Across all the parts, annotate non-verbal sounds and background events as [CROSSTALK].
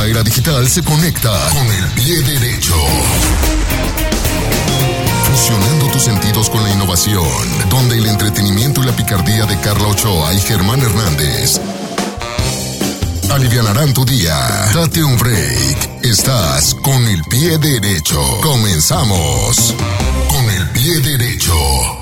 nueva era digital se conecta con el pie derecho. Fusionando tus sentidos con la innovación, donde el entretenimiento y la picardía de Carla Ochoa y Germán Hernández alivianarán tu día. Date un break. Estás con el pie derecho. Comenzamos. Con el pie derecho.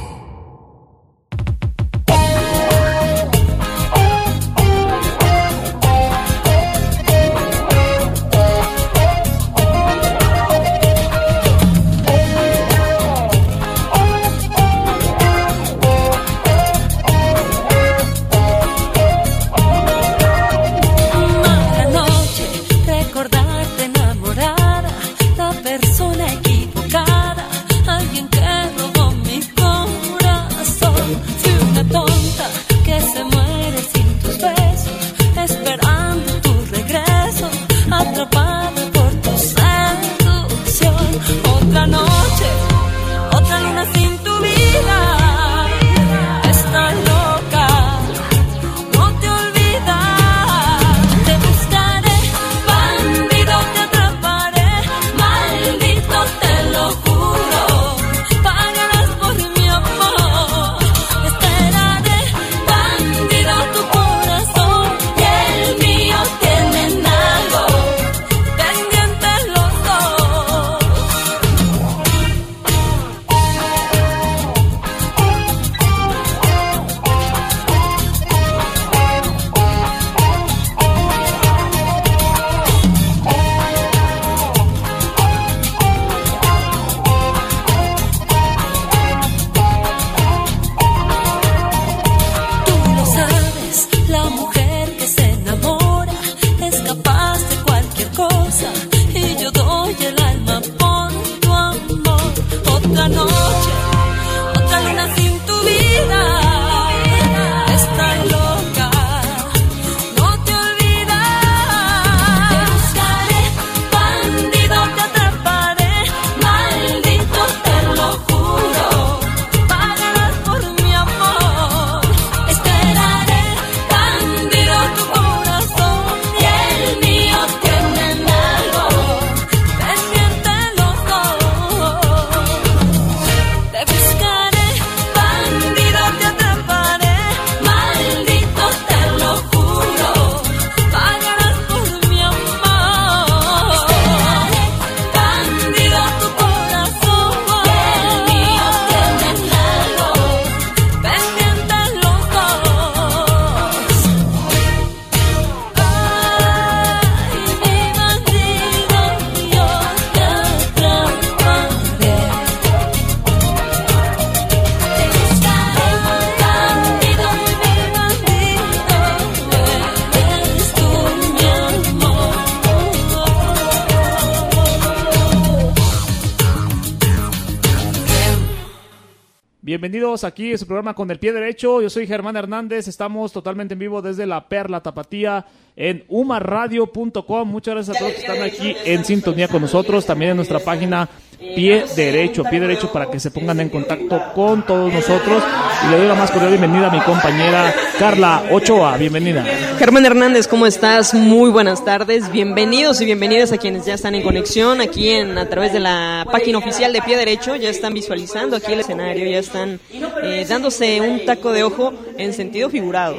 Bienvenidos aquí a su programa con el pie derecho. Yo soy Germán Hernández. Estamos totalmente en vivo desde la Perla Tapatía en umarradio.com. Muchas gracias a todos que están aquí en sintonía con nosotros. También en nuestra página Pie Derecho, Pie Derecho para que se pongan en contacto con todos nosotros. Y le doy la más cordial bienvenida a mi compañera Carla Ochoa. Bienvenida. Germán Hernández, ¿cómo estás? Muy buenas tardes. Bienvenidos y bienvenidas a quienes ya están en conexión aquí en a través de la página oficial de Pie Derecho. Ya están visualizando aquí el escenario, ya están eh, dándose un taco de ojo en sentido figurado.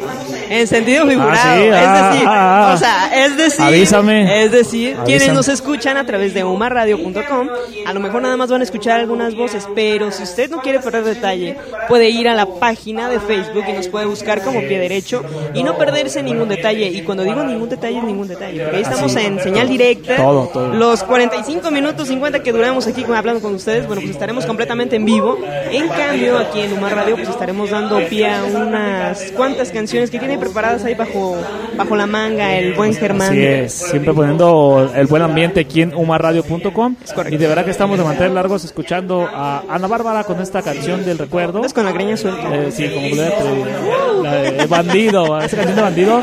En sentido figurado. sí, es ah, decir, ah, ah. o sea, es decir, Avísame. es decir, quienes nos escuchan a través de umarradio.com, a lo mejor nada más van a escuchar algunas voces, pero si usted no quiere perder detalle, puede ir a la página de Facebook y nos puede buscar como Pie Derecho y no perderse ningún detalle. Y cuando digo ningún detalle, es ningún detalle, porque ahí estamos Así. en señal directa. Todo, todo. Los 45 minutos 50 que duramos aquí hablando con ustedes, bueno, pues estaremos completamente en vivo. En cambio, aquí en Humar Radio, pues estaremos dando pie a unas cuantas canciones que tiene preparadas ahí bajo, bajo la manga el buen Germán. Así es, siempre poniendo el buen ambiente aquí en umarradio.com. correcto. Y de verdad que estamos de mantener largos escuchando a Ana Bárbara con esta canción del recuerdo. Andas con la greña suelta. Eh, sí, como le la de Bandido, esa canción de Bandido.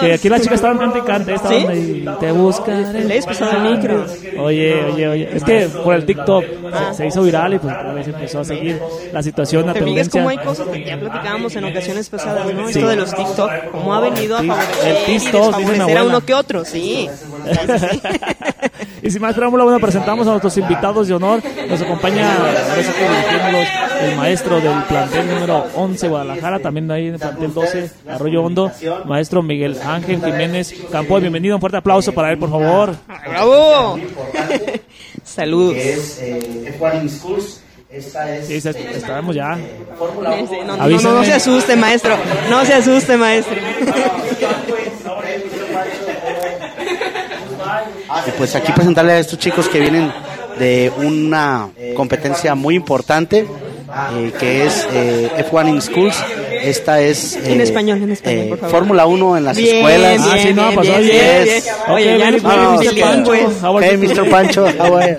Que aquí las chicas estaban cante y cante, estaban ¿Sí? ahí, te buscaré. Le micro. Oye, oye, oye. Es que por el TikTok se, se hizo viral y pues por eso empezó a seguir la situación, la tendencia. cómo hay cosas que ya platicábamos en ocasiones pasadas, ¿no? Sí. Esto de los TikTok, cómo ha venido a Sí, favorecer el y TikTok, mi desfavorecer a uno que otro. maestro, sí. [LAUGHS] Y sin más preámbulo, bueno, presentamos a nuestros invitados de honor. Nos acompaña el maestro del plantel número 11 Guadalajara, también ahí en el plantel 12 Arroyo Hondo, maestro Miguel Ángel Jiménez Campo. Bienvenido, un fuerte aplauso para él, por favor. ¡Bravo! Saludos. eh, F1 Schools. Esta es Sí, est- estaremos ya. Fórmula Sí, 1. No, no, no, no se asuste, maestro. No se asuste, maestro. Y pues aquí presentarle a estos chicos que vienen de una competencia muy importante eh, que es eh, F1 in Schools. Esta es eh, En español, en español, por favor. Fórmula 1 en las Bien, escuelas. Ah, sí, no, bien, pues, bien, oye, bien, bien. Ya nos good, ponemos Mr. Pancho. Hey? Mr. Pancho, how are you?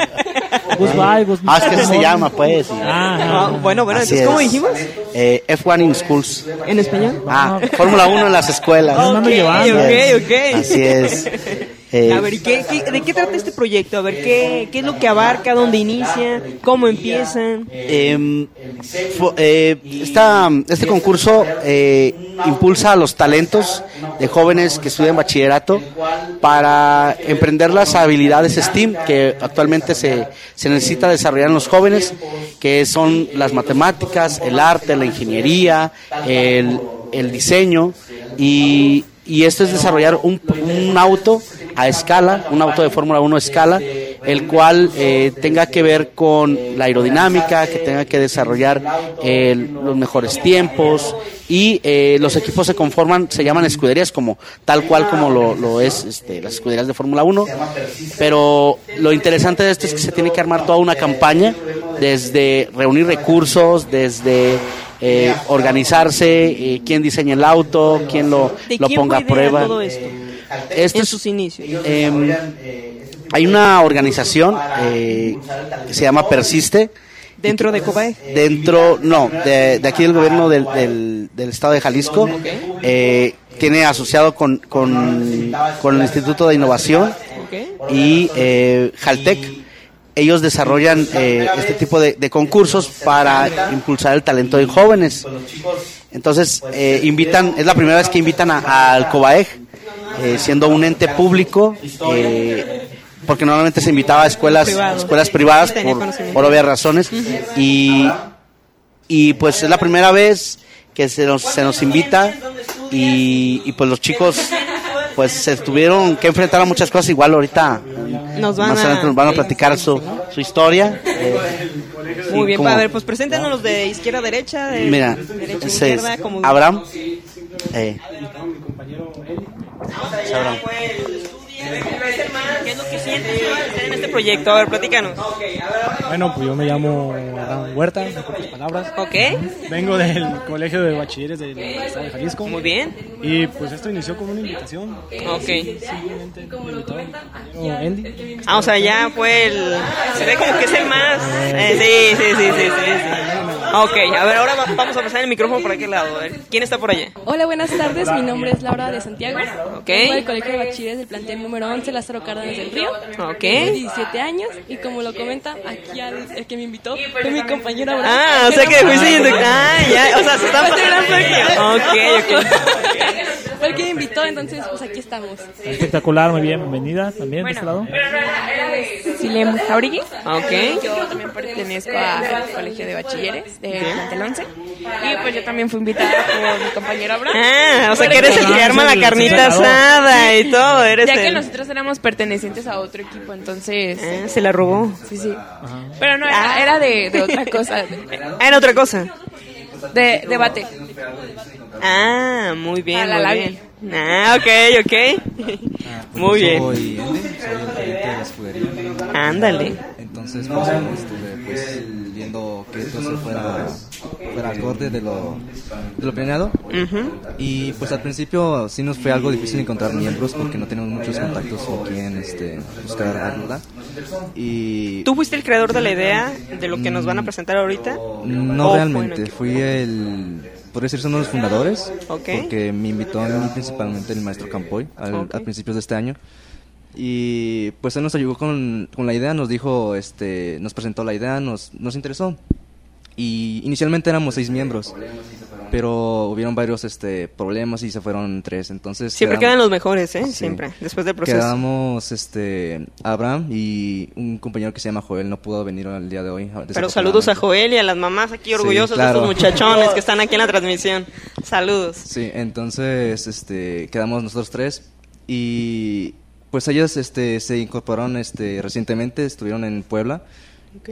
Goodbye, goodbye. Ah, es que se llama, pues. Ah, Ah, bueno, bueno, Así entonces, ¿cómo es. dijimos? Eh, F1 in Schools. ¿En español? Ah, Fórmula 1 en las escuelas. No, no me Ok, llevando. ok, ok. Así es. [LAUGHS] Eh, A ver, ¿y qué, qué- de qué trata este proyecto? A ver, ¿qué, ¿qué es lo que abarca? ¿Dónde inicia? ¿Cómo empiezan? Eh, fu- eh, esta- este concurso eh, impulsa a los talentos de jóvenes que estudian bachillerato para emprender las habilidades STEAM que actualmente se, se necesita desarrollar en los jóvenes, que son las matemáticas, el arte, la ingeniería, el, el diseño y, y esto es desarrollar un, un auto a escala, un auto de Fórmula 1 a escala, el cual eh, tenga que ver con la aerodinámica, que tenga que desarrollar eh, los mejores tiempos y eh, los equipos se conforman, se llaman escuderías como tal cual como lo, lo es este, las escuderías de Fórmula 1, pero lo interesante de esto es que se tiene que armar toda una campaña desde reunir recursos, desde eh, organizarse, eh, quién diseña el auto, quién lo, ¿De lo ponga a prueba. todo esto? Esto en es- sus inicios. Em, hay una organización eh, que se llama Persiste. ¿Dentro de Cobae? Dentro, no, de, de aquí del gobierno del, del, del estado de Jalisco. Eh, tiene asociado con, con, con el Instituto de Innovación y eh, Jaltec. Ellos desarrollan eh, este tipo de, de concursos para impulsar el talento de jóvenes. Entonces, eh, invitan, es la primera vez que invitan a- al COBAEG, eh, siendo un ente público, eh, porque normalmente se invitaba a escuelas, Privado. escuelas privadas por, por obvias razones. Y, y pues es la primera vez que se nos, se nos invita y, y pues los chicos pues se tuvieron que enfrentar a muchas cosas. Igual ahorita Nos van más a- adelante nos van a platicar su, su historia. Eh, Muy bien, como- ver, pues preséntenos los de izquierda derecha, de mira derecha izquierda, como Abraham eh, es Abraham. ¿Qué es lo que sientes en este proyecto? A ver, platícanos. Bueno, pues yo me llamo Abraham Huerta, en pocas palabras. ¿Ok? Vengo del Colegio de Bachilleres del Estado de Jalisco. Muy bien. Y pues esto inició como una invitación. Ok. Simplemente compañero Andy. Ah, o sea, ya fue el... Se ve como que es el más... eh, sí, sí, sí, sí, sí, sí. Ok, a ver, ahora va- vamos a pasar el micrófono por aquel lado. A ver, ¿quién está por allá? Hola, buenas tardes. Mi nombre es Laura de Santiago. Ok. Vengo del Colegio de Bachilleres del plantel número 11, Lázaro Cárdenas del Río. Ok. Tengo 17 años y como lo comenta, aquí al, el que me invitó fue mi compañero Abraham. Ah, o sea que fuiste... Ah, ya, o sea, se están pasando aquí. Ok, ok. [LAUGHS] Fue el que me invitó, entonces pues aquí estamos. Espectacular, muy bien. Bienvenida también de este lado. Silem Jauregui. Ok. Yo también pertenezco al Colegio de Bachilleres de plantel 11. Y pues yo también fui invitada por mi compañero Abraham. Ah, o sea que eres el que Ah, arma la carnita asada y todo, eres Ya que el... nosotros éramos pertenecientes a otro equipo, entonces... Ah, se la robó. Sí, sí. Pero no, era, era de, de otra cosa. Ah, era otra cosa. De debate. Ah, muy bien, A la muy labia. bien. Ah, ok, ok. Muy bien. Soy Ende, soy el gerente de la escudería. Ándale. Entonces, pues, estuve pues, viendo que esto se fuera, fuera acorde de lo, de lo planeado. Y pues al principio sí nos fue algo difícil encontrar miembros porque no tenemos muchos contactos con quien este, buscar ayuda. Y ¿Tú fuiste el creador de la idea de lo que nos van a presentar ahorita? no ¿O fue realmente, en fui el, podría decirse uno de los fundadores, porque me invitó a mí principalmente el maestro Campoy al- Ok. a principios de este año. Y pues él nos ayudó con, con la idea, nos dijo, este, nos presentó la idea, nos, nos interesó. Y inicialmente éramos seis miembros. Pero hubieron varios este problemas y se fueron tres. Entonces Siempre quedan los mejores, ¿eh? Sí. Siempre, después del proceso. Quedamos este Abraham y un compañero que se llama Joel no pudo venir el día de hoy. Pero saludos a Joel y a las mamás aquí orgullosos claro. de estos muchachones que están aquí en la [LAUGHS] transmisión. Saludos. Sí, entonces este quedamos nosotros tres y pues ellos este se incorporaron este recientemente, estuvieron en Puebla.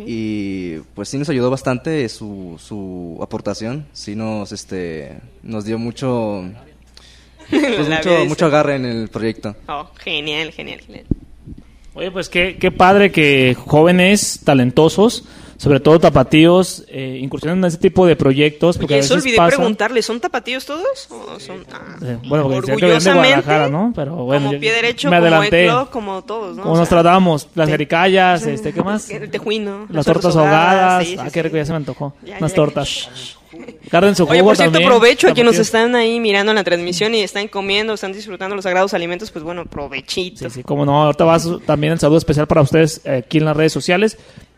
Y pues sí nos ayudó bastante su, su aportación, sí nos este nos dio mucho [LAUGHS] pues, mucho, mucho agarre en el proyecto. Oh, genial, genial, genial. Oye, pues qué, qué padre que jóvenes talentosos, sobre todo tapatíos, eh, incursionen en ese tipo de proyectos. Porque Oye, a eso veces olvidé pasa- preguntarle, ¿son tapatíos todos? ¿O son, ah, bueno, porque decía que de orgullosamente, Guadalajara, ¿no? Pero bueno, como yo- pie derecho, me como adelanté. Eclo, como todos, ¿no? Como O nos tratamos, las sí. jericayas, [LAUGHS] este, ¿qué más? [LAUGHS] El tejuino. Las tortas ahogadas. sí, sí, ah, qué rico, ya se me antojó. Ya, Unas ya. tortas. Carden su jugo Oye, por cierto, también, provecho a quienes nos están ahí mirando la transmisión y están comiendo, están disfrutando los sagrados alimentos, pues bueno, provechito. Sí, sí, como no, ahorita va su- también el saludo especial para ustedes eh, aquí en las redes sociales.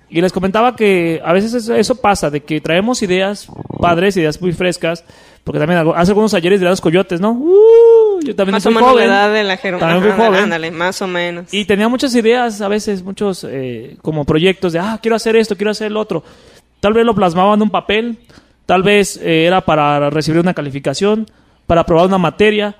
Y les comentaba que a veces eso, eso pasa, de que traemos ideas padres, ideas muy frescas, porque también algo- hace algunos ayeres de los coyotes, ¿no? Uh, yo también Más o menos joven. la edad de la Jero. También fui Ajá, joven. Ándale, más o menos. Y tenía muchas ideas, a veces, muchos eh, como proyectos de, ah, quiero hacer esto, quiero hacer el otro. Tal vez lo plasmaba en un papel, tal vez eh, era para recibir una calificación, para aprobar una materia,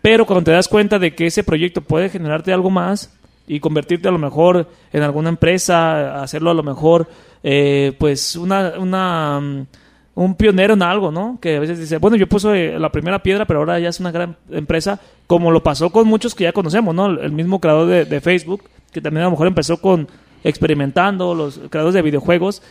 pero cuando te das cuenta de que ese proyecto puede generarte algo más y convertirte a lo mejor en alguna empresa, hacerlo a lo mejor, eh, pues una, una, mm, un pionero en algo, ¿no? Que a veces dice, bueno, yo puse la primera piedra, pero ahora ya es una gran empresa, como lo pasó con muchos que ya conocemos, ¿no? El mismo creador de, de Facebook, que también a lo mejor empezó con experimentando, los creadores de videojuegos.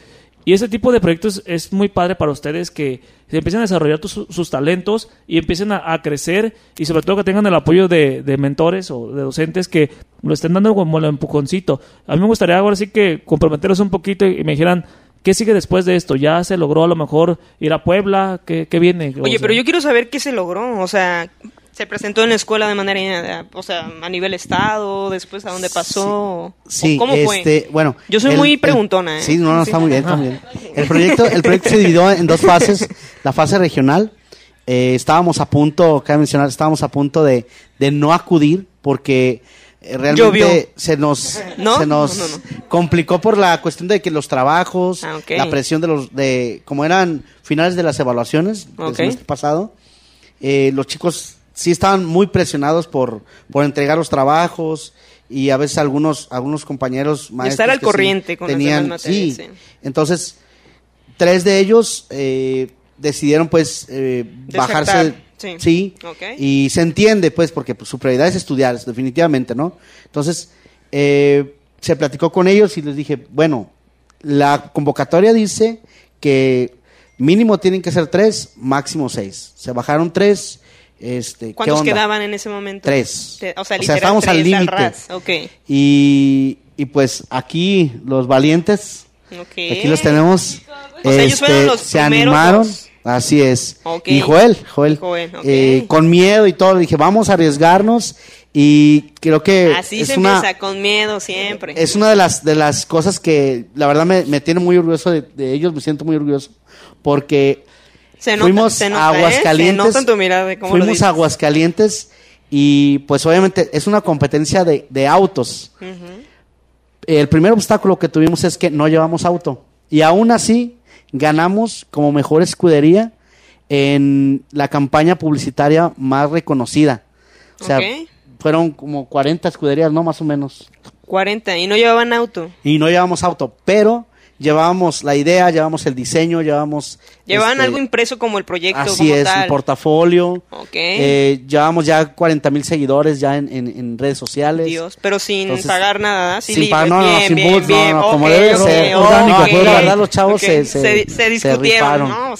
Y ese tipo de proyectos es muy padre para ustedes que se empiecen a desarrollar tus- sus talentos y empiecen a, a crecer y sobre todo que tengan el apoyo de, de mentores o de docentes que lo estén dando como el empujoncito. A mí me gustaría ahora sí que comprometeros un poquito y, y me dijeran, ¿qué sigue después de esto? ¿Ya se logró a lo mejor ir a Puebla? ¿Qué, qué viene? O Oye, sea, pero yo quiero saber qué se logró. O sea, se presentó en la escuela de manera, o sea, a nivel estado, después a dónde pasó. Sí, ¿O ¿Cómo fue? este, bueno. Yo soy el- muy el- preguntona, ¿eh? Sí, no, no, está muy bien, está muy bien. El proyecto, el proyecto se dividió en dos fases. La fase regional, eh, estábamos a punto, cabe mencionar, estábamos a punto de, de no acudir porque eh, realmente Llovió. se nos, ¿No? se nos No, no, complicó por la cuestión de que los trabajos, Ah, la presión de los, de, como eran finales de las evaluaciones del Ok. semestre pasado, eh, los chicos sí estaban muy presionados por, por entregar los trabajos y a veces algunos algunos compañeros maestros estar al sí corriente con las tenían materias, sí. sí. entonces tres de ellos eh, decidieron pues eh, bajarse sí. sí Ok. y se entiende pues porque pues, su prioridad es estudiar definitivamente no entonces eh, se platicó con ellos y les dije bueno la convocatoria dice que mínimo tienen que ser tres máximo seis se bajaron tres este ¿qué ¿Cuántos quedaban en ese momento? Tres. Te- O sea, O sea, literal, estábamos al límite. y, y pues aquí los valientes ok. Aquí los tenemos. este, O sea, ellos fueron los se primeros animaron. Así es. Ok. Y Joel, Joel, Joel, ok. eh, con miedo y todo, dije, vamos a arriesgarnos. Y creo que Así es se una, empieza, con miedo siempre. es una de las, de las cosas que la verdad me, me tiene muy orgulloso de, de ellos, me siento muy orgulloso. Porque se nota, fuimos se nota, a ¿eh? Aguascalientes. Se nota en tu mirada de cómo lo fuimos a Aguascalientes y pues obviamente es una competencia de, de autos. El primer obstáculo que tuvimos es que no llevamos auto. Y aún así ganamos como mejor escudería en la campaña publicitaria más reconocida. O sea, fueron como 40 escuderías, ¿no? Más o menos. 40 y no llevaban auto. Y no llevamos auto, pero llevábamos la idea, llevábamos el diseño, llevábamos... Llevaban este, algo impreso como el proyecto Así como es, tal. el portafolio. Ok. Eh, llevamos ya 40 mil seguidores ya en, en- en redes sociales. Dios, pero sin Entonces, pagar nada, sin libre, pagar, no, no, bien, sin no, bien, no, ok, como debe ok, ser. ok, Orgánico, ok. pues, la verdad, los chavos se- se- se discutieron. ¿no?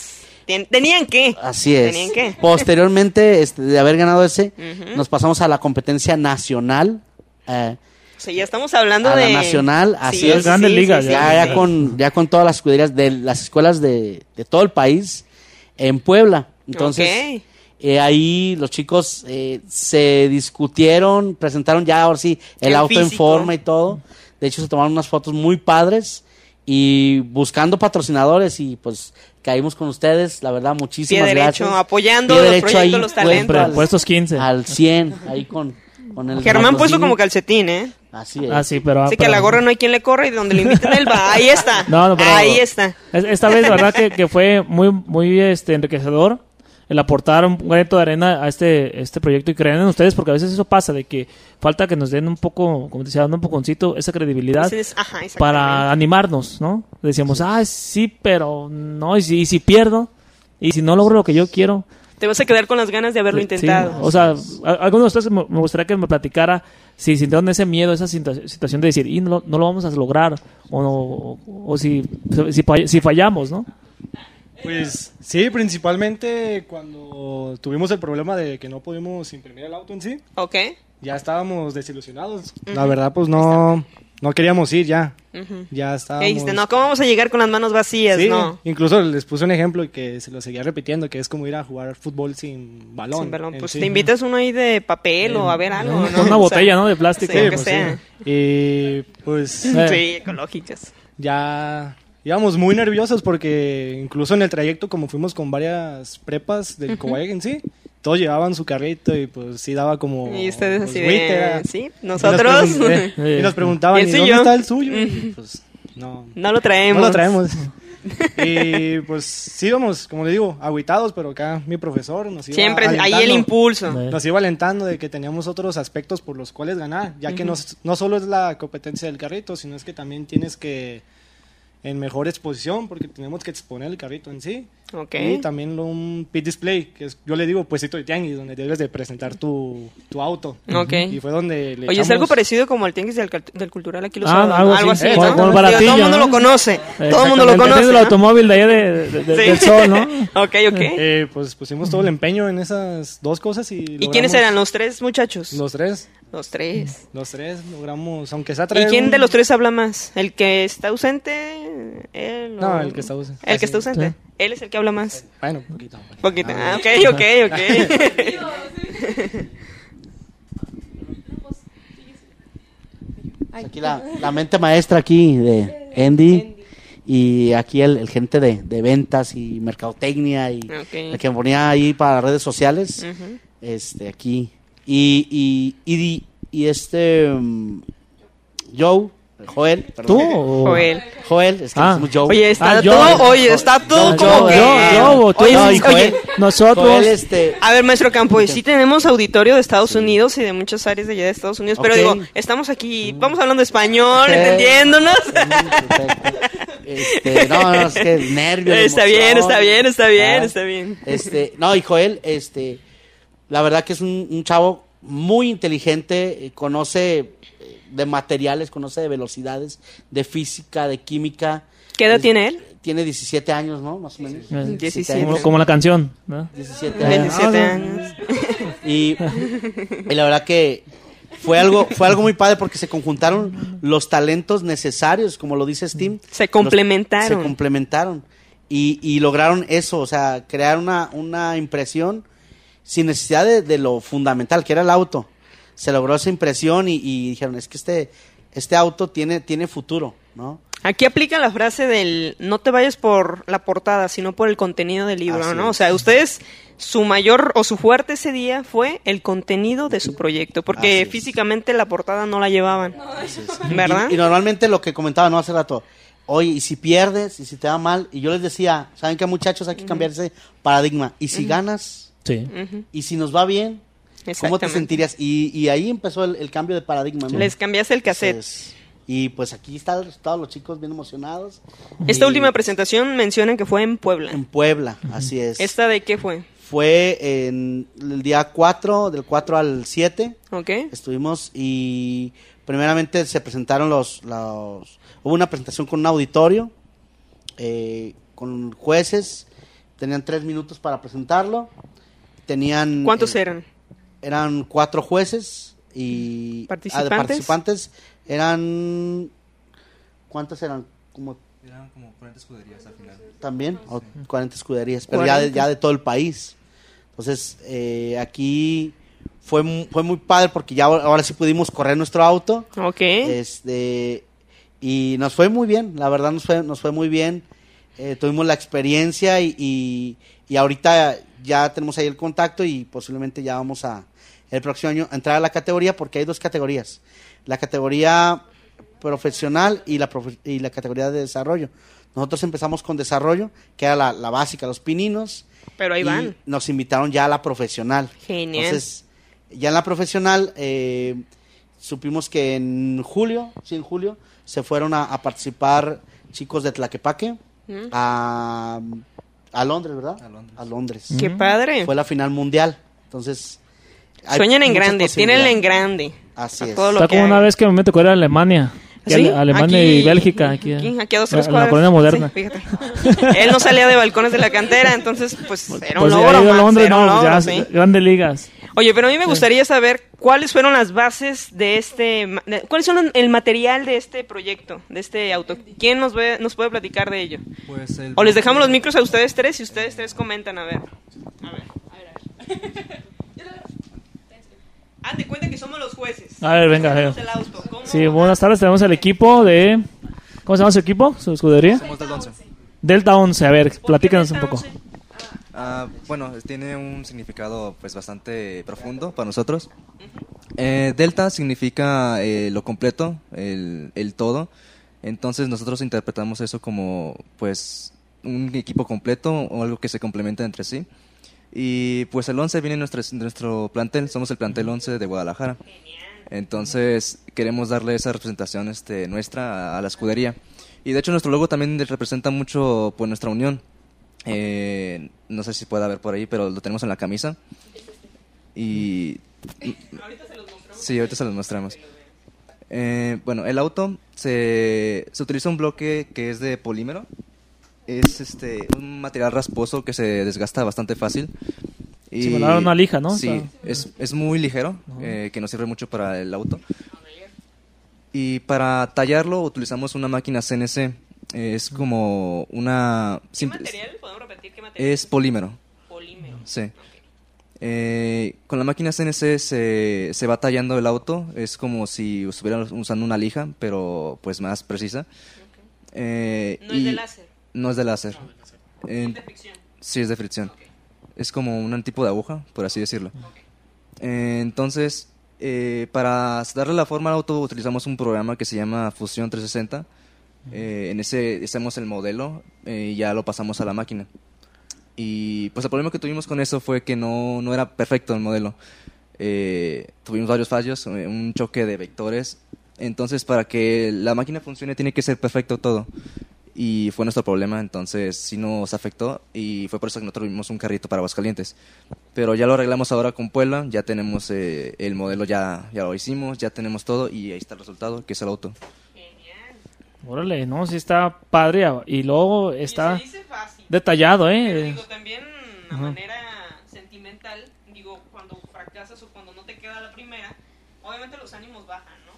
Ten- Tenían que. Así es. Tenían que. Posteriormente, este, de haber ganado ese, nos pasamos a la competencia nacional. eh, O sea, ya estamos hablando a de la nacional, así Sí, es. Grandes ligas, ya, ya con, ya con todas las escuderías de las escuelas de, de todo el país en Puebla. Entonces, Ok. eh, ahí los chicos eh, se discutieron, presentaron ya ahora sí el En auto en físico. forma y todo. De hecho, se tomaron unas fotos muy padres y buscando patrocinadores y pues caímos con ustedes, la verdad, muchísimas Pie derecho, gracias. apoyando Pie los derecho proyectos, ahí, los pues, talentos. al- Puestos 15. Al 100, ahí con, con el Germán puesto como calcetín, ¿eh? Así es. Ah, sí, pero... Así que pero- a la gorra no hay quien le corra y donde le inviten él va. Ahí está. [LAUGHS] No, no, pero- Ahí está. Es- Esta vez, la verdad, que, que fue muy, muy este, enriquecedor el aportar un granito de arena a este, este proyecto y creer en ustedes, porque a veces eso pasa, de que falta que nos den un poco, como te decía, un poconcito, esa credibilidad Ese es- ajá, exactamente. para animarnos, ¿no? Decíamos, ah, sí, pero no, y si, y si pierdo, y si no logro lo que yo quiero. Te vas a quedar con las ganas de haberlo Sí, intentado. o sea, a- alguno de ustedes me me gustaría que me platicara si sintieron ese miedo, esa situa- situación de decir, y no, lo- no lo vamos a lograr, o, no- o si, si, si fallamos, ¿no? Pues sí, principalmente cuando tuvimos el problema de que no pudimos imprimir el auto en sí, Ok. ya estábamos desilusionados. La verdad, pues no, no queríamos ir ya. Ya ¿Qué estábamos... dijiste? No, ¿cómo vamos a llegar con las manos vacías? Sí, No. incluso les puse un ejemplo y que se lo seguía repitiendo, que es como ir a jugar fútbol sin balón. Sin balón. Pues sí. te invitas uno ahí de papel o a ver algo, ¿no? una [LAUGHS] botella, ¿no? De plástico. sí, Sí, que pues, sea. sí. Y pues Sí, Eh. ecológicas. ya íbamos muy nerviosos porque incluso en el trayecto, como fuimos con varias prepas del. Cobaye en sí, todos llevaban su carrito y pues sí daba como... Y ustedes pues, así agüite, de... era- Sí, Y nos nosotros... pregun- [LAUGHS] y nos preguntaban, ¿Y el ¿y dónde está el suyo? [LAUGHS] Y, pues no, No lo traemos. no lo traemos. [LAUGHS] y pues sí íbamos, como le digo, agüitados, pero acá mi profesor nos iba Siempre, ahí el impulso. Nos iba alentando de que teníamos otros aspectos por los cuales ganar, ya que Ujú. no, no solo es la competencia del carrito, sino es que también tienes que en mejor exposición, porque tenemos que exponer el carrito en sí. Ok. Y también lo- un pit display, que es, yo le digo puestito de tianguis, donde debes de presentar tu, tu auto. Ok. Y fue donde le Oye, es echamos- algo parecido como el tianguis del, del cultural aquí los Ah, sábados, algo ¿no? así, ¿no? como- Digo, baratillo, Todo el mundo ¿no? lo conoce. Todo el mundo lo conoce. el ¿no? automóvil de allá de, de- de- Sí. del sol, ¿no? [LAUGHS] ok, ok. Eh, pues pusimos todo el empeño en esas dos cosas y ¿Y logramos- quiénes eran los tres muchachos? Los tres. Los tres. Los tres logramos, aunque sea ¿Y traer quién un- de los tres habla más? ¿El que está ausente? ¿Él? No, o- el que está ausente. El que está Sí. ausente. Él es el que habla más. Bueno, poquito. Poquito. Ah. Ah, ok, ok, ok. [LAUGHS] Aquí la, la mente maestra aquí de Andy y aquí el, el gente de, de ventas y mercadotecnia y Ok. el que me ponía ahí para redes sociales. Este, aquí. Y, y, y, y este mm, Joe, Joel, perdón. ¿Tú Joel. Joel, es que Ah. decimos Joe. Oye, está Ah, yo- todo, oye, está todo yo- como yo- que... yo- yo, tú. Oye, No, y oye, Joel, Nosotros... Joel, este, A ver, maestro Campo, y sí tenemos auditorio de Estados Unidos y de muchas áreas de allá de Estados Unidos, pero Ok. digo, estamos aquí, vamos hablando español, Ok. entendiéndonos. perfecto. Este, no, no, es que nervios. está bien, está bien, está bien, Ah. está bien. Este, no, y Joel, este, la verdad que es un, un chavo muy inteligente, eh, conoce de materiales, conoce de velocidades, de física, de química. ¿Qué edad Es- tiene él? Tiene 17 años, ¿no? Más o menos. Eh, 17. Como, como la canción, ¿no? 17 años. 27 años. Y, y la verdad que fue algo, fue algo muy padre porque se conjuntaron los talentos necesarios, como lo dice Steam. Se complementaron. se complementaron. Y, y lograron eso, o sea, crear una, una impresión sin necesidad de, de lo fundamental, que era el auto. Se logró esa impresión y, y dijeron, es que este, este auto tiene, tiene futuro, ¿no? Aquí aplica la frase del no te vayas por la portada, sino por el contenido del libro, Así ¿no? es. O sea, ustedes, su mayor o su fuerte ese día fue el contenido de su proyecto, porque Así es. físicamente la portada no la llevaban. ¿Verdad? Y, y normalmente lo que comentaba, ¿no? Hace rato, oye, y si pierdes, y si te va mal, y yo les decía, ¿saben qué muchachos? Hay que cambiar ese paradigma. Y si ganas, Sí. Y si nos va bien, ¿cómo te sentirías? Y, y ahí empezó el, el cambio de paradigma, ¿no? Les cambiaste el cassette. Entonces, y pues aquí está el resultado, los chicos bien emocionados. Esta Y última presentación mencionan que fue en Puebla. En Puebla, así es. ¿Esta de qué fue? Fue en el día 4, del 4 al 7, ¿Ok? estuvimos y primeramente se presentaron los, los hubo una presentación con un auditorio, eh, con jueces, tenían tres minutos para presentarlo, tenían... ¿Cuántos eh, eran? Eran cuatro jueces y... ah, ¿Participantes? eran... ¿Cuántos eran? Como Eran como 40 escuderías al final. también, o 40 escuderías, pero ya de, 40. ya de todo el país. Entonces, eh, aquí fue, fue muy padre porque ya ahora ahora sí pudimos correr nuestro auto. ¿Ok? Este, y nos fue muy bien, la verdad nos fue, nos fue muy bien. eh, tuvimos la experiencia y, y, y ahorita ya tenemos ahí el contacto y posiblemente ya vamos a el próximo año a entrar a la categoría porque hay dos categorías. La categoría profesional y la, profe- y la categoría de desarrollo. Nosotros empezamos con desarrollo, que era la, la básica, los pininos. Pero ahí y van. Nos invitaron ya a la profesional. Genial. Entonces, ya en la profesional, eh, supimos que en julio, sí, en julio, se fueron a, a participar chicos de Tlaquepaque Mm. a, a Londres, ¿verdad? A Londres. A Londres. Qué padre. Fue la final mundial. Entonces, hay Sueñan en grande, tienen en grande. Así es. todo lo Está que como una vez que me tocó ir a Alemania. Ale- Alemania Aquí- y Bélgica. Aquí, Aquí, aquí a dos, tres en la cuadras. colonia moderna. Sí, fíjate. [LAUGHS] Él no salía de balcones de la cantera, entonces, pues, era un Pues, logro Londres, era no, logro, ya, sí. grandes ligas. Oye, pero a mí me gustaría saber cuáles fueron las bases de este, de- cuáles son el material de este proyecto, de este auto. ¿Quién nos, ve- nos puede platicar de ello? Pues el O les dejamos los micros a ustedes tres y ustedes tres comentan, a ver. A ver, a ver. a ver. [LAUGHS] Haz de cuenta que somos los jueces. A ver, venga, el auto. ¿Cómo Sí, buenas tardes. Tenemos el equipo de. ¿Cómo se llama su equipo? ¿Su escudería? Somos del 11. Delta 11. A ver, ¿Por qué platícanos un Delta poco. 11? Ah, bueno, tiene un significado pues bastante profundo para nosotros. Eh, Delta significa eh, lo completo, el, el todo. Entonces nosotros interpretamos eso como pues un equipo completo o algo que se complementa entre sí. Y pues el 11 viene en nuestro, nuestro plantel, somos el plantel 11 de Guadalajara. Entonces queremos darle esa representación este, nuestra a, a la escudería. Y de hecho nuestro logo también representa mucho pues, nuestra unión. Eh, no sé si pueda ver por ahí, pero lo tenemos en la camisa. Y... Sí, ahorita se los mostramos. Eh, bueno, el auto se, se utiliza un bloque que es de polímero. Es este un material rasposo que se desgasta bastante fácil. Similar a una lija, ¿no? Sí, O sea- es, es muy ligero, eh, que nos sirve mucho para el auto. Y para tallarlo utilizamos una máquina CNC. Es como una... ¿Qué simple- material? ¿Podemos repetir qué material? Es polímero. polímero. Sí. Eh, con la máquina CNC se, se va tallando el auto. Es como si estuvieran usando una lija, pero pues más precisa. Eh, No es de láser. No es de láser. Eh, de fricción. sí, es de fricción. Es como un tipo de aguja, por así decirlo. Eh, entonces, eh, para darle la forma al auto utilizamos un programa que se llama Fusion 360. Eh, en ese hacemos el modelo eh, y ya lo pasamos a la máquina. Y pues el problema que tuvimos con eso fue que no, no era perfecto el modelo. Eh, tuvimos varios fallos, eh, un choque de vectores. Entonces, para que la máquina funcione tiene que ser perfecto todo. Y fue nuestro problema, entonces sí nos afectó y fue por eso que nosotros tuvimos un carrito para Aguascalientes. Pero ya lo arreglamos ahora con Puebla, ya tenemos eh, el modelo, ya, ya lo hicimos, ya tenemos todo y ahí está el resultado, que es el auto. Órale, no, sí está padre. Y luego Y está se dice fácil. detallado, Pero ¿eh? digo, también a manera sentimental, digo, cuando fracasas o cuando no te queda la primera, obviamente los ánimos bajan, ¿no?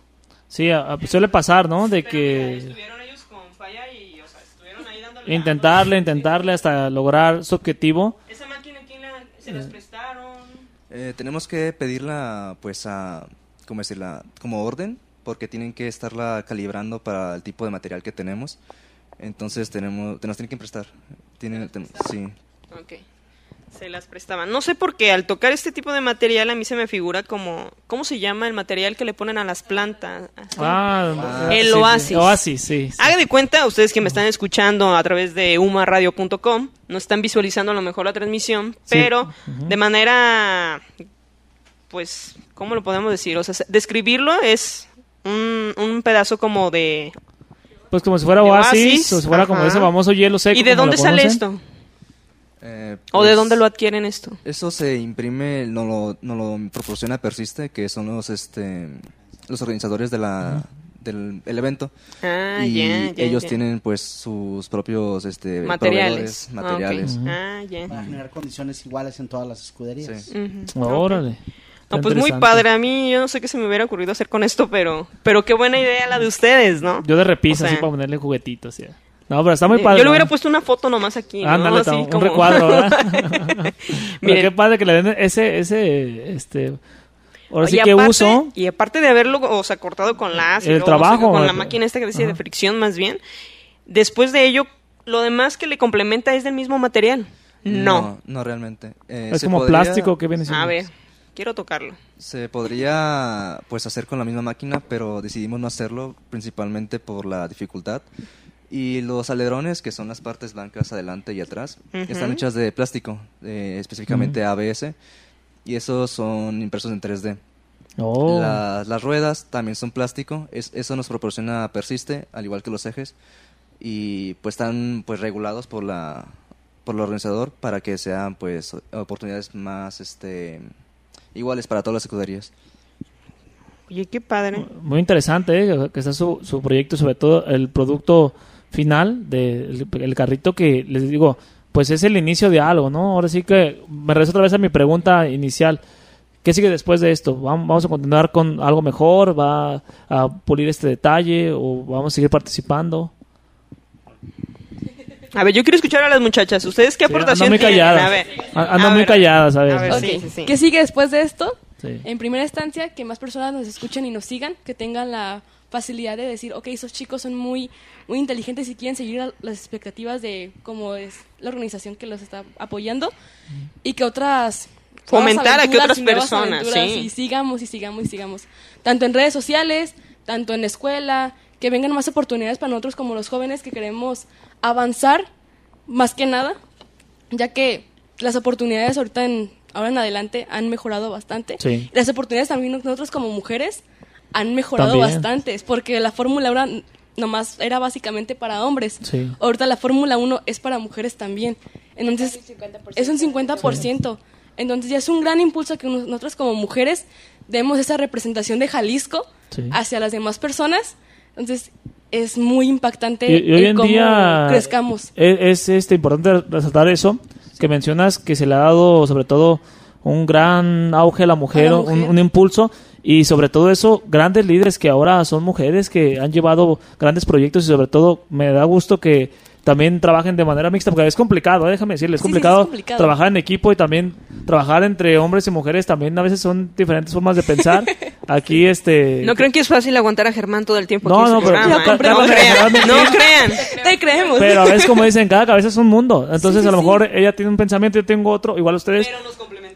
Sí, a- a- suele pasar, ¿no? De Pero mira, que estuvieron ellos con falla y, o sea, estuvieron ahí dándole intentarle, intentarle hasta lograr su objetivo. Esa máquina, ¿quién la, se las prestaron? Eh, tenemos que pedirla, pues, a, ¿cómo decirla? Como orden, porque tienen que estarla calibrando para el tipo de material que tenemos. Entonces tenemos, te nos tienen que prestar. Tienen, ten- sí. Ok. Se las prestaban. No sé por qué al tocar este tipo de material a mí se me figura como, ¿cómo se llama el material que le ponen a las plantas? Así. Ah, El sí, sí, oasis. Oasis, sí. sí. Haga de cuenta, ustedes que me están escuchando a través de umaradio.com, no están visualizando a lo mejor la transmisión, Sí. pero de manera, pues, ¿cómo lo podemos decir? O sea, se- describirlo es un, un pedazo como de... Pues como si fuera Oasis, oasis, o si fuera como ajá. ese famoso hielo seco. ¿Y de como dónde sale esto? Eh, ¿O de pues, dónde lo adquieren esto? Eso se imprime, no lo, no lo proporciona Persiste, que son los, este, los organizadores de la, del el evento. Ah, y ya, ya, ellos ya. tienen, pues, sus propios, este, Materiales. proveedores, materiales. Ah, ok. Ah, ya. Para generar condiciones iguales en todas las escuderías. Sí. Ujú. Órale. No, pues muy padre. A mí yo no sé qué se me hubiera ocurrido hacer con esto, pero pero qué buena idea la de ustedes, ¿no? Yo de repisa, O sea, así para ponerle juguetitos. ya. No, pero está muy Eh, padre. Yo le hubiera ¿no? puesto una foto nomás aquí, ¿no? Ándale, Así un como- recuadro, ¿verdad? [LAUGHS] Pero Miren. qué padre que le den ese, ese, este... Ahora sí y que aparte, uso. Y aparte de haberlo, o sea, cortado con la El trabajo, con la eh, máquina esta que decía de fricción más bien, después de ello, lo demás que le complementa es del mismo material. No. No, no realmente. Eh, Es como podría- plástico que viene siendo. A ver, quiero tocarlo. Se podría pues hacer con la misma máquina, pero decidimos no hacerlo principalmente por la dificultad. Y los alerones, que son las partes blancas adelante y atrás, Ujú. están hechas de plástico, eh, específicamente ABS, y esos son impresos en 3D. Oh. La- las ruedas también son plástico, es- eso nos proporciona persiste, al igual que los ejes, y pues están pues regulados por la por el organizador para que sean pues oportunidades más este iguales para todas las escuderías. Oye, qué padre. Muy interesante eh, que está su, su proyecto, sobre todo el producto final del el carrito que les digo, pues es el inicio de algo, ¿no? Ahora sí que me regreso otra vez a mi pregunta inicial. ¿Qué sigue después de esto? ¿Vam- ¿Vamos a continuar con algo mejor? ¿Va a pulir este detalle? ¿O vamos a seguir participando? A ver, yo quiero escuchar a las muchachas. ¿Ustedes qué Sí, aportación andan muy tienen? calladas. A ver. Andan A muy ver. calladas, a ver. A ver, sí, sí, sí. ¿Qué sigue después de esto? Sí. En primera instancia, que más personas nos escuchen y nos sigan, que tengan la facilidad de decir, ok, esos chicos son muy, muy inteligentes y quieren seguir las expectativas de cómo es la organización que los está apoyando y que otras... Fomentar a que otras personas. Y sigamos y sigamos y sigamos. Tanto en redes sociales, tanto en la escuela, que vengan más oportunidades para nosotros como los jóvenes que queremos avanzar más que nada, ya que las oportunidades ahorita en, ahora en adelante han mejorado bastante. Sí. Las oportunidades también nosotros como mujeres han mejorado También. bastantes, porque la Fórmula ahora nomás era básicamente para hombres. Sí. Ahorita la Fórmula 1 es para mujeres también. Entonces, es un 50%. Entonces ya es un gran impulso que nos- nosotros como mujeres demos esa representación de Jalisco Sí. hacia las demás personas. Entonces, es muy impactante Y, y hoy en cómo día crezcamos. Es, es, este, importante resaltar eso, que mencionas que se le ha dado sobre todo un gran auge a la mujer, A la Un, mujer. un impulso y sobre todo eso, grandes líderes que ahora son mujeres que han llevado grandes proyectos y sobre todo me da gusto que también trabajen de manera mixta, porque es complicado, ¿eh? déjame decirles, es Sí, sí, complicado, es complicado. trabajar en equipo y también trabajar entre hombres y mujeres también a veces son diferentes formas de pensar. [LAUGHS] Aquí este No creen que es fácil aguantar a Germán todo el tiempo No, no, pero- programa, pero- ¿eh? No pero- crean, pero- no crean. Te creemos. Pero a veces, como dicen, cada cabeza es un mundo. Entonces, Sí, sí, a lo sí. mejor ella tiene un pensamiento, yo tengo otro. Igual ustedes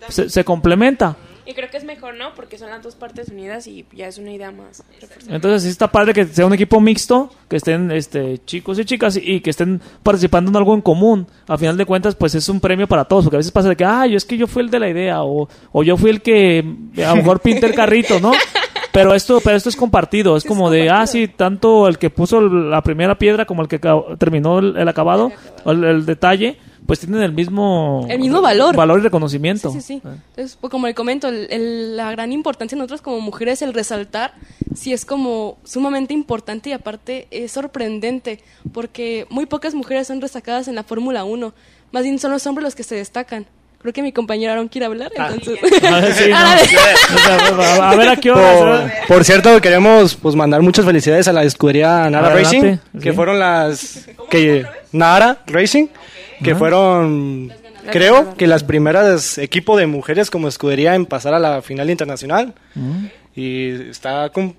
se, se complementa. Y creo que es mejor, ¿no? Porque son las dos partes unidas y ya es una idea más. Entonces, sí está padre que sea un equipo mixto, que estén este, chicos y chicas y que estén participando en algo en común. A final de cuentas, pues es un premio para todos. Porque a veces pasa de que, ah, yo es que yo fui el de la idea. O, o yo fui el que a lo mejor pinté el carrito, ¿no? [LAUGHS] Pero esto, pero esto es compartido. Es como de, ah, sí, tanto el que puso la primera piedra como el que terminó el, el acabado, o el, el detalle, pues tienen el mismo... El mismo valor. Valor y reconocimiento. Sí, sí, sí. Entonces, pues, como le comento, el- el- la gran importancia en nosotros como mujeres, el resaltar, sí es como sumamente importante y aparte es sorprendente, porque muy pocas mujeres son destacadas en la Fórmula 1. Más bien son los hombres los que se destacan. Creo que mi compañero Aaron quiere hablar, entonces... A ver, a ver a qué hora. Por, por cierto, queremos pues mandar muchas felicidades a la escudería Nara Racing, que fueron las que Nara Racing, que Ajá. fueron creo que las primeras equipo de mujeres como escudería en pasar a la final internacional. Y está com-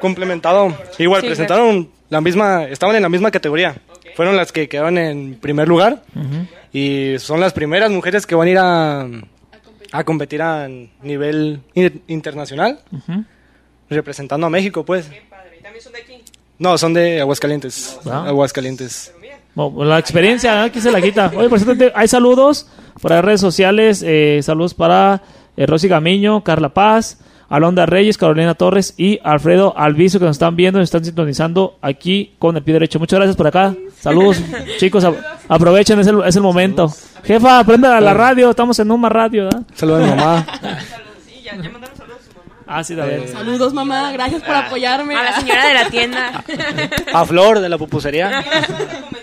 complementado. Igual Sí, presentaron la misma, estaban en la misma categoría. Fueron las que quedaron en primer lugar y son las primeras mujeres que van a ir a, a competir a nivel in- internacional Ujú. representando a México, pues. No, son de Aguascalientes. Ah. Aguascalientes. Bueno, la experiencia, aquí se la quita. Oye, por cierto, hay saludos por las redes sociales. eh, saludos para eh, Rosy Gamiño, Carla Paz, Alonda Reyes, Carolina Torres y Alfredo Alviso que nos están viendo, nos están sintonizando aquí con el pie derecho. Muchas gracias por acá. Saludos, [LAUGHS] chicos. a- aprovechen, es el, es el momento. Jefa, prenda la, la radio. Estamos en Uma Radio. Saludos a mi mamá. Ah, sí, David. Saludos, mamá. Gracias por apoyarme. A la señora de la tienda. [LAUGHS] A Flor de la pupusería. [LAUGHS]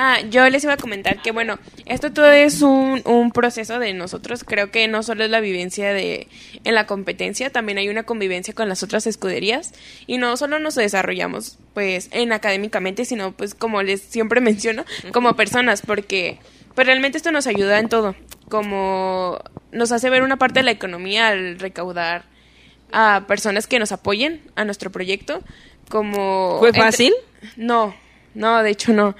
Ah, yo les iba a comentar que, bueno, esto todo es un, un proceso de nosotros. Creo que no solo es la vivencia de en la competencia, también hay una convivencia con las otras escuderías. Y no solo nos desarrollamos, pues, en académicamente, sino, pues, como les siempre [LAUGHS] menciono, como personas, porque, pues, realmente esto nos ayuda en todo. Como nos hace ver una parte de la economía al recaudar a personas que nos apoyen a nuestro proyecto. Como ¿Fue entre- fácil? No, No, de hecho no.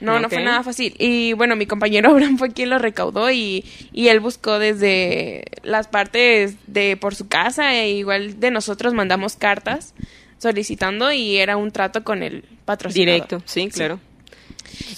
No, no fue nada fácil. Y bueno, mi compañero [LAUGHS] Abraham fue quien lo recaudó y, y él buscó desde las partes de por su casa e igual de nosotros mandamos cartas solicitando y era un trato con el patrocinador. Directo, sí, claro.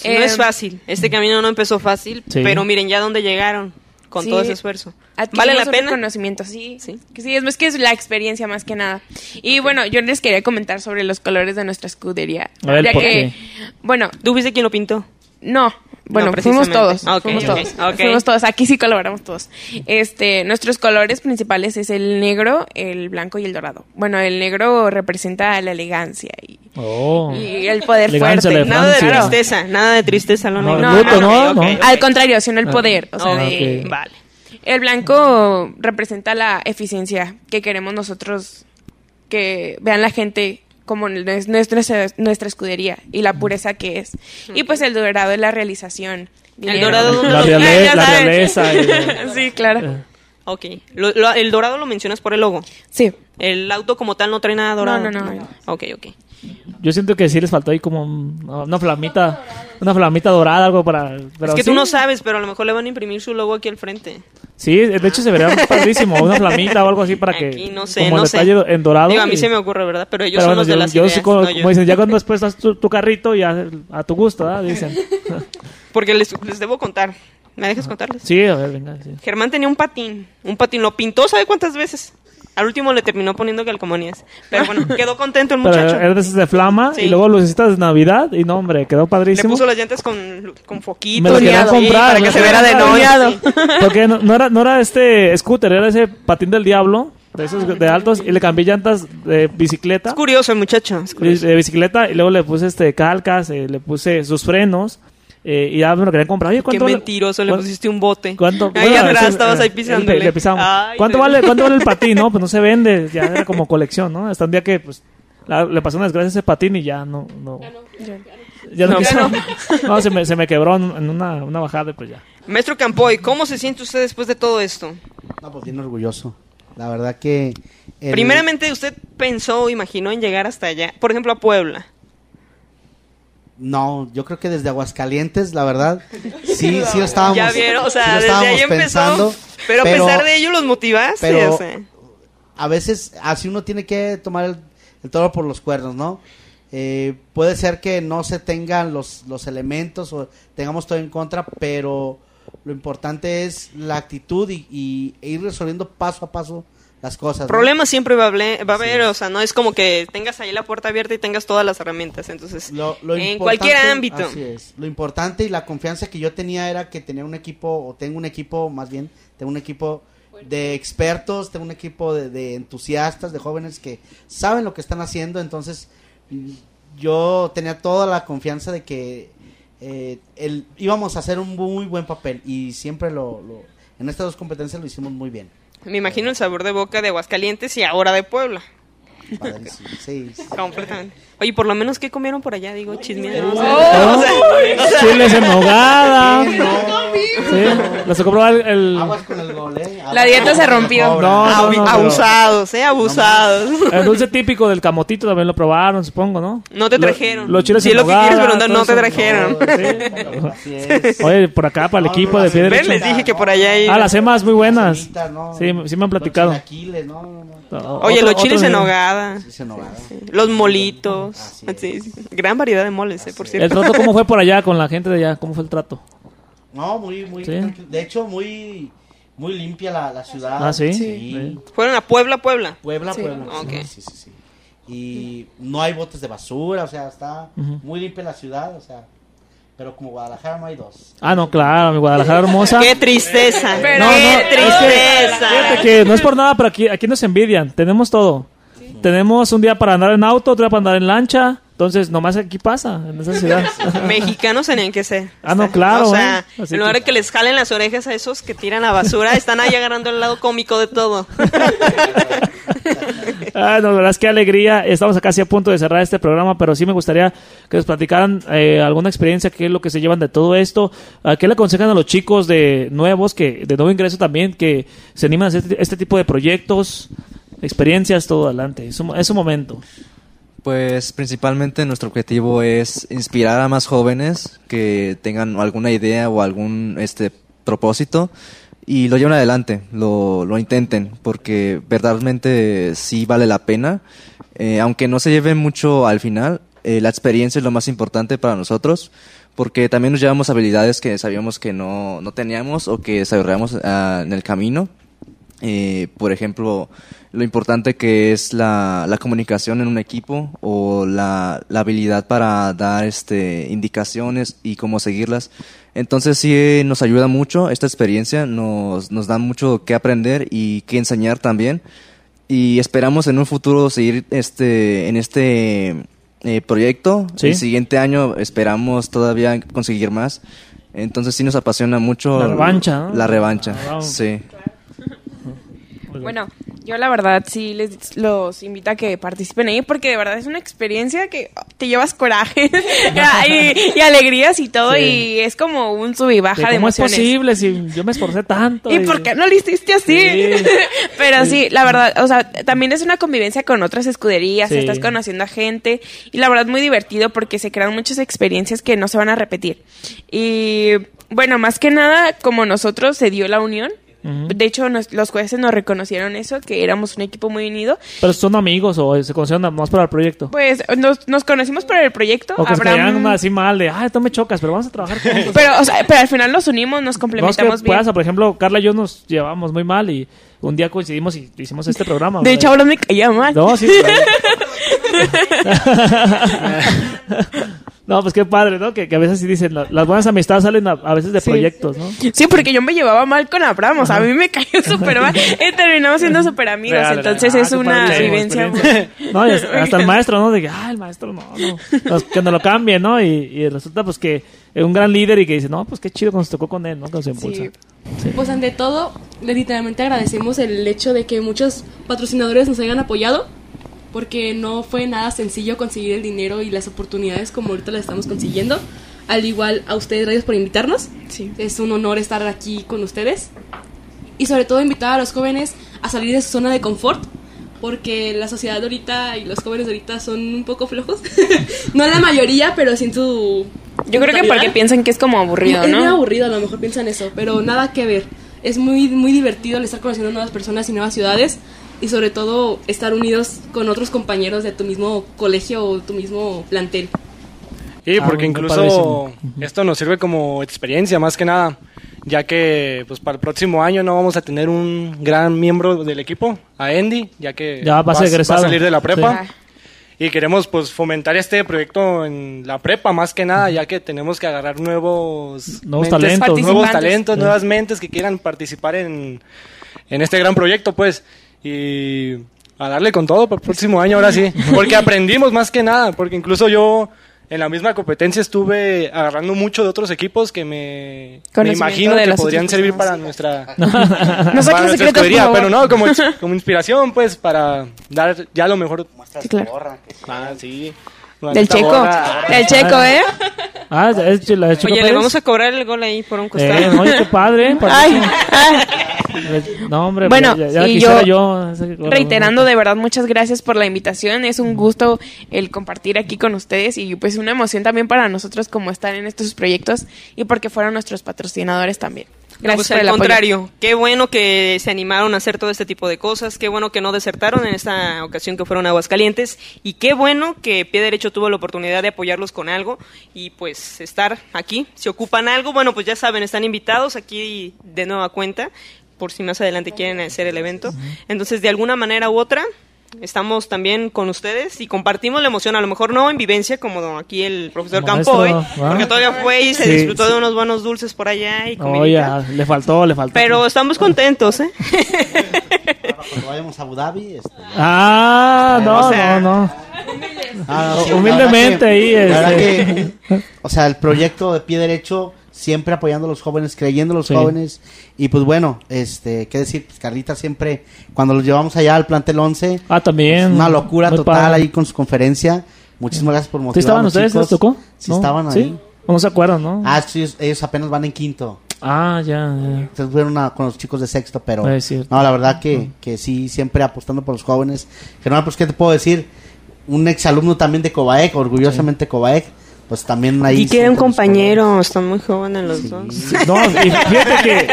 No es fácil. Este camino no empezó fácil, Sí. pero miren ya dónde llegaron con Sí. todo ese esfuerzo. Adquirimos ¿Vale la pena? reconocimiento, sí. Sí. Que sí, es, es que es la experiencia más que nada. Y bueno, yo les quería comentar sobre los colores de nuestra escudería. A ver, ya ¿por que, qué? bueno, ¿Tú viste quién lo pintó? no. Bueno, No, fuimos todos. Fuimos todos. Fuimos todos. Aquí sí colaboramos todos. Este, nuestros colores principales es el negro, el blanco y el dorado. Bueno, el negro representa la elegancia y, Oh. y el poder Elegancia, fuerte. Nada de tristeza, nada de tristeza, lo No, luto, no, ok, no. ok. Al contrario, sino el Ah. poder. O sea, Ah, de-. Vale. El blanco representa la eficiencia que queremos nosotros que vean la gente como nues- nuestra, nuestra escudería y la pureza que es. Y pues el dorado es la realización. El dinero. dorado, ¿dónde La, reale- [LAUGHS] la realeza. y- [LAUGHS] sí, claro. Ok. Lo- lo- el dorado lo mencionas por el logo. Sí. El auto como tal no trae nada dorado. No, no, no. Ok, ok. Yo siento que sí les faltó ahí como un- una flamita, una flamita dorada, algo para... pero es que sí. tú no sabes, pero a lo mejor le van a imprimir su logo aquí al frente. Sí, de hecho se vería [LAUGHS] padrísimo, una flamita o algo así para que... Aquí no sé, como no el sé. detalle en dorado. Digo, a mí y- se me ocurre, ¿verdad? Pero ellos pero son bueno, los de yo, las yo ideas, sí como, no yo. como dicen, ya cuando [LAUGHS] después estás tu, tu carrito ya a tu gusto, ¿verdad? Dicen. Porque les, les debo contar. ¿Me dejas contarles? Sí, a ver, venga. sí. Germán tenía un patín. Un patín. Lo pintó, ¿sabe cuántas veces? Al último le terminó poniendo calcomanías. Pero bueno, [LAUGHS] quedó contento el Pero muchacho. era de esas de flama Sí. y luego lucecitas de Navidad y no, hombre, quedó Le padrísimo. puso las llantas con, con foquito. Me lo querían Sí, comprar, para me que se viera de sí. [LAUGHS] Porque no, no era, no era este scooter, era ese patín del diablo, de esos de altos, y le cambié llantas de bicicleta. Es curioso el muchacho. curioso. de bicicleta y luego le puse este calcas, eh, le puse sus frenos eh, y ya me lo querían comprar. Oye, Qué ¿cuánto vale- mentiroso, le pusiste un bote. ¿Cuánto? Ahí bueno, atrás estabas eh, ahí le- pisándole. Le, pisamos. Ay, ¿Cuánto no. vale, ¿Cuánto vale el patín? No, pues no se vende, ya era como [LAUGHS] colección, ¿no? Hasta un día que pues la- le pasó una desgracia a ese patín y ya no, no. Ya no, No, quiso. ya [LAUGHS] No, se, me, se me quebró en, en una, una bajada y pues ya. Maestro Campoy, ¿cómo se siente usted después de todo esto? No, pues bien orgulloso. La verdad que... el- Primeramente, ¿usted pensó o imaginó en llegar hasta allá? Por ejemplo, a Puebla. No, yo creo que desde Aguascalientes, la verdad, [LAUGHS] sí, sí lo estábamos ya vieron, o sí lo sea, desde estábamos ahí empezó. pensando, pero a pesar de ello, los motivaste. pero- o sea. a veces así uno tiene que tomar el, el toro por los cuernos, ¿no? Eh, puede ser que no se tengan los, los elementos o tengamos todo en contra, pero lo importante es la actitud y, y- e ir resolviendo paso a paso las cosas. ¿no? Problemas siempre va a, haber, va a haber, o sea, no es como que tengas ahí la puerta abierta y tengas todas las herramientas, entonces, Lo- lo en cualquier ámbito. Así es. Lo importante y la confianza que yo tenía era que tenía un equipo, o tengo un equipo, más bien, tengo un equipo de expertos, tengo un equipo de, de entusiastas, de jóvenes que saben lo que están haciendo, entonces yo tenía toda la confianza de que eh, el, íbamos a hacer un muy buen papel y siempre lo, lo- en estas dos competencias lo hicimos muy bien. Me imagino el sabor de boca de Aguascalientes y ahora de Puebla. Completamente. Oye, por lo menos, ¿qué comieron por allá? Digo, chismeando. Oh, Chiles en nogada. [LAUGHS] Sí, no. Sí, les compró el... el- Aguas con el gol, ¿eh? La dieta se rompió. No, no, no, pero- abusados, ¿eh? Abusados. El dulce típico del camotito también lo probaron, supongo, ¿no? No te Lo- trajeron. Los chiles Sí, en lo que nogada, quieres preguntar, no te trajeron. Sí. Así es. Oye, por acá, para el equipo de pie ven, les dije que por allá hay... Ah, las emas muy buenas. Sí, sí me han platicado. Oye, los chiles en nogada. Nogada. Los molitos. Así [LAUGHS] es. Sí, sí. Gran variedad de moles, eh, por ¿El cierto. trato cómo fue [LAUGHS] por allá con la gente de allá? ¿Cómo fue el trato? No, muy, muy. Sí. tranquilo. De hecho, muy, muy limpia la, la ciudad. Ah, ¿sí? Sí. Sí. Fueron a Puebla, Puebla. Puebla, Sí. Puebla. Sí, sí, sí. Y no hay botes de basura, o sea, está muy limpia la ciudad, o sea. Pero como Guadalajara no hay dos. Ah, no, claro, mi Guadalajara [LAUGHS] hermosa. ¡Qué tristeza! Pero- No, no, ¡Qué es que- tristeza! Fíjate que no es por nada, pero aquí, aquí nos envidian. Tenemos todo. Tenemos un día para andar en auto, otro día para andar en lancha. Entonces, nomás aquí pasa, en esa ciudad. [LAUGHS] Mexicanos tenían que ser. Ah, no, claro, O sea, ¿eh? En lugar que- de que les jalen las orejas a esos que tiran la basura, están ahí agarrando el lado cómico de todo. [LAUGHS] Ah, no, la verdad es que alegría. Estamos casi a punto de cerrar este programa, pero sí me gustaría que nos platicaran eh, alguna experiencia, qué es lo que se llevan de todo esto. ¿A ¿Qué le aconsejan a los chicos de nuevos, que de nuevo ingreso también, que se animan a hacer este tipo de proyectos, experiencias, todo adelante? Es un, momento. Pues principalmente nuestro objetivo es inspirar a más jóvenes que tengan alguna idea o algún este propósito y lo lleven adelante, lo, lo intenten, porque verdaderamente sí vale la pena. Eh, aunque no se lleve mucho al final, eh, la experiencia es lo más importante para nosotros, porque también nos llevamos habilidades que sabíamos que no, no teníamos o que desarrollamos ah, en el camino. Eh, por ejemplo, lo importante que es la, la comunicación en un equipo o la, la habilidad para dar este, indicaciones y cómo seguirlas. Entonces sí nos ayuda mucho esta experiencia, nos, nos da mucho que aprender y que enseñar también. Y esperamos en un futuro seguir este, en este eh, proyecto. Sí. El siguiente año esperamos todavía conseguir más. Entonces sí nos apasiona mucho La revancha, ¿no? La revancha, Ah, wow. sí. Bueno, yo la verdad sí les los invito a que participen ahí porque de verdad es una experiencia que te llevas coraje [LAUGHS] y, y alegrías y todo Sí. y es como un sub y baja De de, ¿Cómo es emociones. posible si yo me esforcé tanto? ¿Y por qué no lo hiciste así? Sí. [LAUGHS] Pero sí, la verdad, o sea, también es una convivencia con otras escuderías, estás conociendo a gente y la verdad muy divertido porque se crean muchas experiencias que no se van a repetir. Y bueno, más que nada, como nosotros se dio la unión. De hecho, nos- los jueces nos reconocieron eso, que éramos un equipo muy unido. Pero son amigos o se conocieron más para el proyecto. Pues nos, nos conocimos por el proyecto. O que Abraham- así mal de, ay, tú me chocas, pero vamos a trabajar [LAUGHS] juntos. pero, o sea, pero al final nos unimos, nos No es que complementamos bien. pasa, por ejemplo, Carla y yo nos llevamos muy mal y un día coincidimos y hicimos este programa. De hecho, ahora me caía mal. No, sí. [LAUGHS] [LAUGHS] no, pues qué padre, ¿no? Que, que a veces sí dicen, la- las buenas amistades salen a, a veces de Sí. proyectos, ¿no? Sí, porque yo me llevaba mal con Abraham, o sea, a mí me cayó súper mal y terminamos siendo súper amigos, Real, entonces Ah, es una padrísimo, vivencia. No, y hasta, [LAUGHS] hasta el maestro, ¿no? De que, ah, el maestro, no, no. Nos- que nos lo cambie, ¿no? Y, y resulta, pues, que es un gran líder y que dice, no, pues qué chido cuando se tocó con él, ¿no? Cuando se impulsa. Sí. Pues ante todo, le- literalmente agradecemos el hecho de que muchos patrocinadores nos hayan apoyado, porque no fue nada sencillo conseguir el dinero y las oportunidades como ahorita las estamos consiguiendo. Al igual a ustedes, gracias por invitarnos. Sí. Es un honor estar aquí con ustedes. Y sobre todo invitar a los jóvenes a salir de su zona de confort, porque la sociedad de ahorita y los jóvenes de ahorita son un poco flojos. [LAUGHS] no la mayoría, pero sí en su... Yo creo que porque piensan que es como aburrido, Es muy ¿no? aburrido, a lo mejor piensan eso, pero nada que ver. Es muy, muy divertido el estar conociendo nuevas personas y nuevas ciudades y sobre todo estar unidos con otros compañeros de tu mismo colegio o tu mismo plantel. Sí, Ah, porque muy incluso esto nos sirve como experiencia más que nada, ya que pues para el próximo año no vamos a tener un gran miembro del equipo, a Andy, ya que Ya va a ser egresado. salir de la prepa. Sí. Y queremos pues fomentar este proyecto en la prepa más que nada, ya que tenemos que agarrar nuevos Nuevos talentos, nuevos talentos, nuevas mentes que quieran participar en, en este gran proyecto, pues. Y a darle con todo para el próximo año, ahora sí. [LAUGHS] Porque aprendimos más que nada, porque incluso yo en la misma competencia estuve agarrando mucho de otros equipos que me, imagino de que podrían servir para nuestra, [LAUGHS] No para nuestra secretos, escudería, por favor. pero no, como, [LAUGHS] como inspiración, pues, para dar ya lo mejor. Sí, claro. Ah, sí. Del checo, del checo, ¿eh? Ah, es la de Chico Oye, le Pérez. vamos a cobrar el gol ahí por un costado. Eh, oye, qué padre, [LAUGHS] ¿eh? Ay, ay. No, hombre, Bueno, ya, ya y quisiera yo, Reiterando de verdad muchas gracias por la invitación, es un gusto el compartir aquí con ustedes y pues una emoción también para nosotros como estar en estos proyectos y porque fueron nuestros patrocinadores también. No, Gracias pues, por el al apoyo. contrario, qué bueno que se animaron a hacer todo este tipo de cosas, qué bueno que no desertaron en esta ocasión que fueron a Aguascalientes y qué bueno que Pie Derecho tuvo la oportunidad de apoyarlos con algo y pues estar aquí. Si ocupan algo, bueno, pues ya saben, están invitados aquí de nueva cuenta por si más adelante quieren hacer el evento. Entonces, de alguna manera u otra, estamos también con ustedes y compartimos la emoción, a lo mejor no en vivencia como aquí el profesor Maestro, Campoy, ¿va? porque todavía fue y se Sí, disfrutó sí. de unos buenos dulces por allá y Oye, comidita. le faltó, le faltó. Pero estamos contentos, ¿eh? Cuando vayamos a Abu Dhabi, este, Ah, no, O sea, no, no. Ah, no, sí, Humildemente ahí, este. que, o sea, el proyecto de pie derecho, siempre apoyando a los jóvenes, creyendo en los Sí. jóvenes. Y pues bueno, este, qué decir, pues Carlita siempre, cuando los llevamos allá al plantel 11, Ah, también. una locura Muy total padre. ahí con su conferencia. Muchísimas gracias por motivar ¿Sí estaban a ustedes? ¿Les tocó? Sí ¿No? estaban ¿Sí? ahí. ¿O no se acuerdan, no? Ah, sí, ellos, apenas van en quinto. Ah, ya, ya. Entonces fueron a- con los chicos de sexto, pero Es no, la verdad que, que sí, siempre apostando por los jóvenes. Germán, pues, ¿qué te puedo decir? un exalumno también de Cobaec, orgullosamente Cobaec, pues también ahí. Y que era un siempre nos compañero, están muy jóvenes los dos. [LAUGHS] No, y fíjate que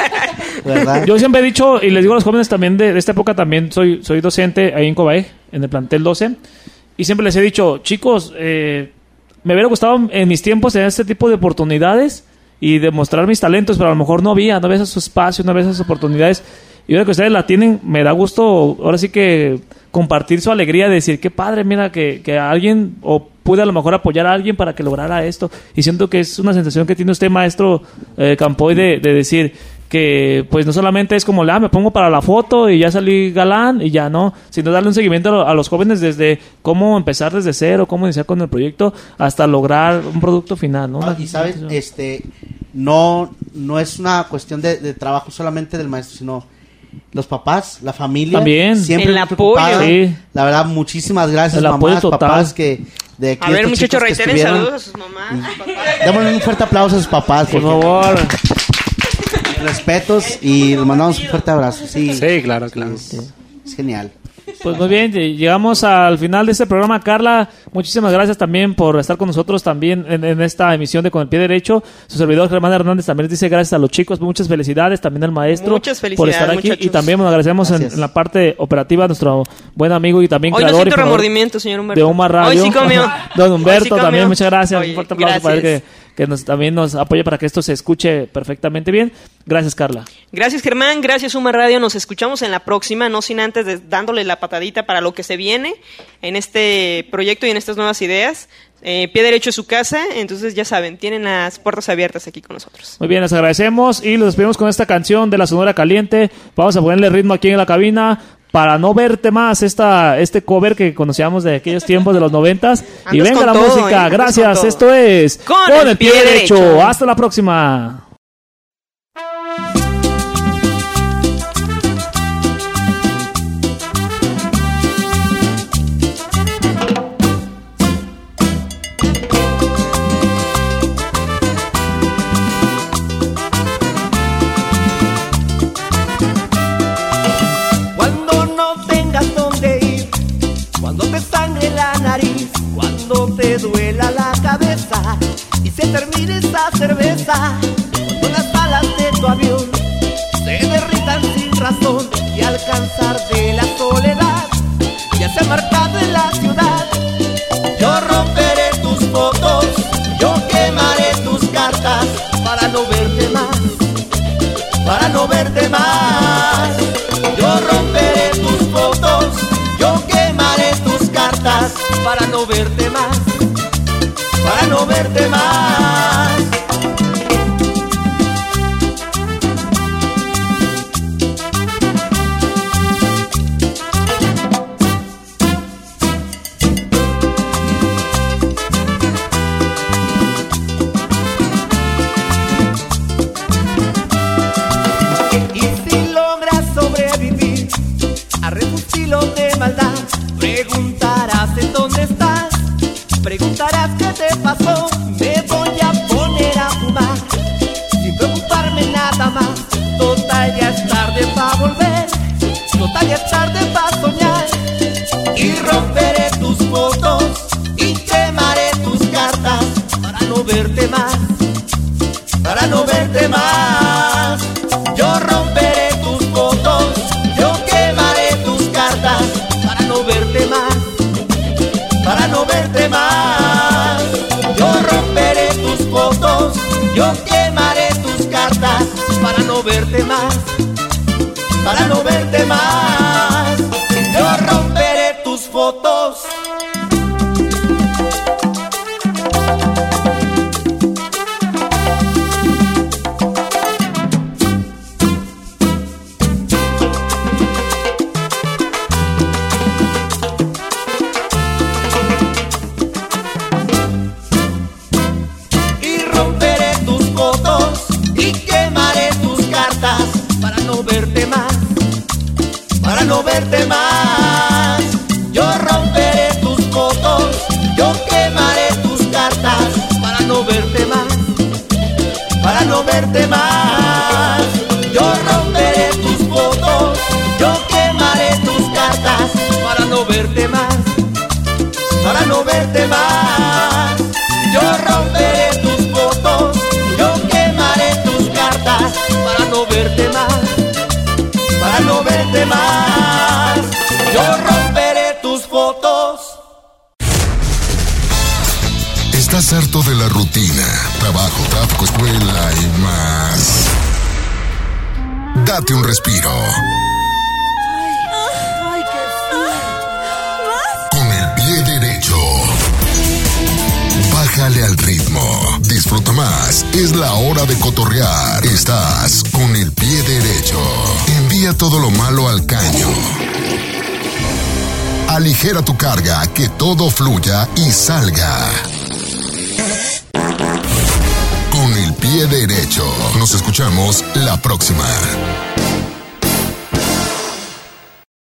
¿verdad? yo siempre he dicho, y les digo a los jóvenes también de, de esta época, también soy, soy docente ahí en Cobae, en el plantel 12, y siempre les he dicho, chicos, eh, me hubiera gustado en mis tiempos tener este tipo de oportunidades y demostrar mis talentos, pero a lo mejor no había, no había esos espacios, no había esas oportunidades. Y ahora que ustedes la tienen, me da gusto, ahora sí que compartir su alegría de decir, qué padre, mira, que, que alguien, o pude a lo mejor apoyar a alguien para que lograra esto. Y siento que es una sensación que tiene usted, maestro eh, Campoy, de, de decir que pues no solamente es como, ah, me pongo para la foto y ya salí galán y ya no, sino darle un seguimiento a, lo- a los jóvenes desde cómo empezar desde cero, cómo iniciar con el proyecto, hasta lograr un producto final, ¿no? Ah, y sabes, este, no, no es una cuestión de, de trabajo solamente del maestro, sino los papás, la familia. También. Siempre El apoyo. Sí. La verdad, muchísimas gracias, El apoyo mamás, total. papás, que de aquí A ver, muchachos, reiteren estuvieron. saludos a sus mamás, papás. Démosle un fuerte aplauso a sus papás, Por favor. respetos y les mandamos un fuerte abrazo. Sí, Sí, claro, claro. Es, es genial. Pues muy bien, ll- llegamos al final de este programa. Carla, muchísimas gracias también por estar con nosotros también en, en esta emisión de Con el Pie Derecho. Su servidor Germán Hernández también les dice gracias a los chicos, muchas felicidades, también al maestro Muchas por estar aquí. muchachos. Y también nos agradecemos en, Gracias. en la parte operativa a nuestro buen amigo y también Hoy no creador y siento fundador remordimiento, señor Humberto. de Uma Radio. Hoy sí comió. [LAUGHS] Don Hoy Humberto sí comió. también, muchas gracias. Oye, un fuerte aplauso para gracias. que, que nos, también nos apoya para que esto se escuche perfectamente bien. Gracias, Carla. Gracias Germán, gracias Uma Radio, nos escuchamos en la próxima, no sin antes de- dándole la patadita para lo que se viene en este proyecto y en estas nuevas ideas. Eh, pie derecho es su casa, entonces ya saben, tienen las puertas abiertas aquí con nosotros. Muy bien, les agradecemos y los despedimos con esta canción de la Sonora Caliente. Vamos a ponerle ritmo aquí en la cabina para no verte más esta, este cover que conocíamos de aquellos tiempos de los noventas. Y venga la todo, música, ¿eh? Gracias. Esto es Con el pie derecho. Hasta la próxima. Cuando te duela la cabeza y se termine esa cerveza, cuando las balas de tu avión se derritan sin razón y al cansar de la soledad ya se ha marcado en la ciudad. Yo romperé tus fotos, yo quemaré tus cartas para no verte más para no verte más. No verte más, para no verte más. Para no rutina? Trabajo, tráfico, escuela y más. Date un respiro. Con el pie derecho. Bájale al ritmo. Disfruta más. Es la hora de cotorrear. Estás con el pie derecho. Envía todo lo malo al caño. Aligera tu carga, que todo fluya y salga. Derecho. Nos escuchamos la próxima.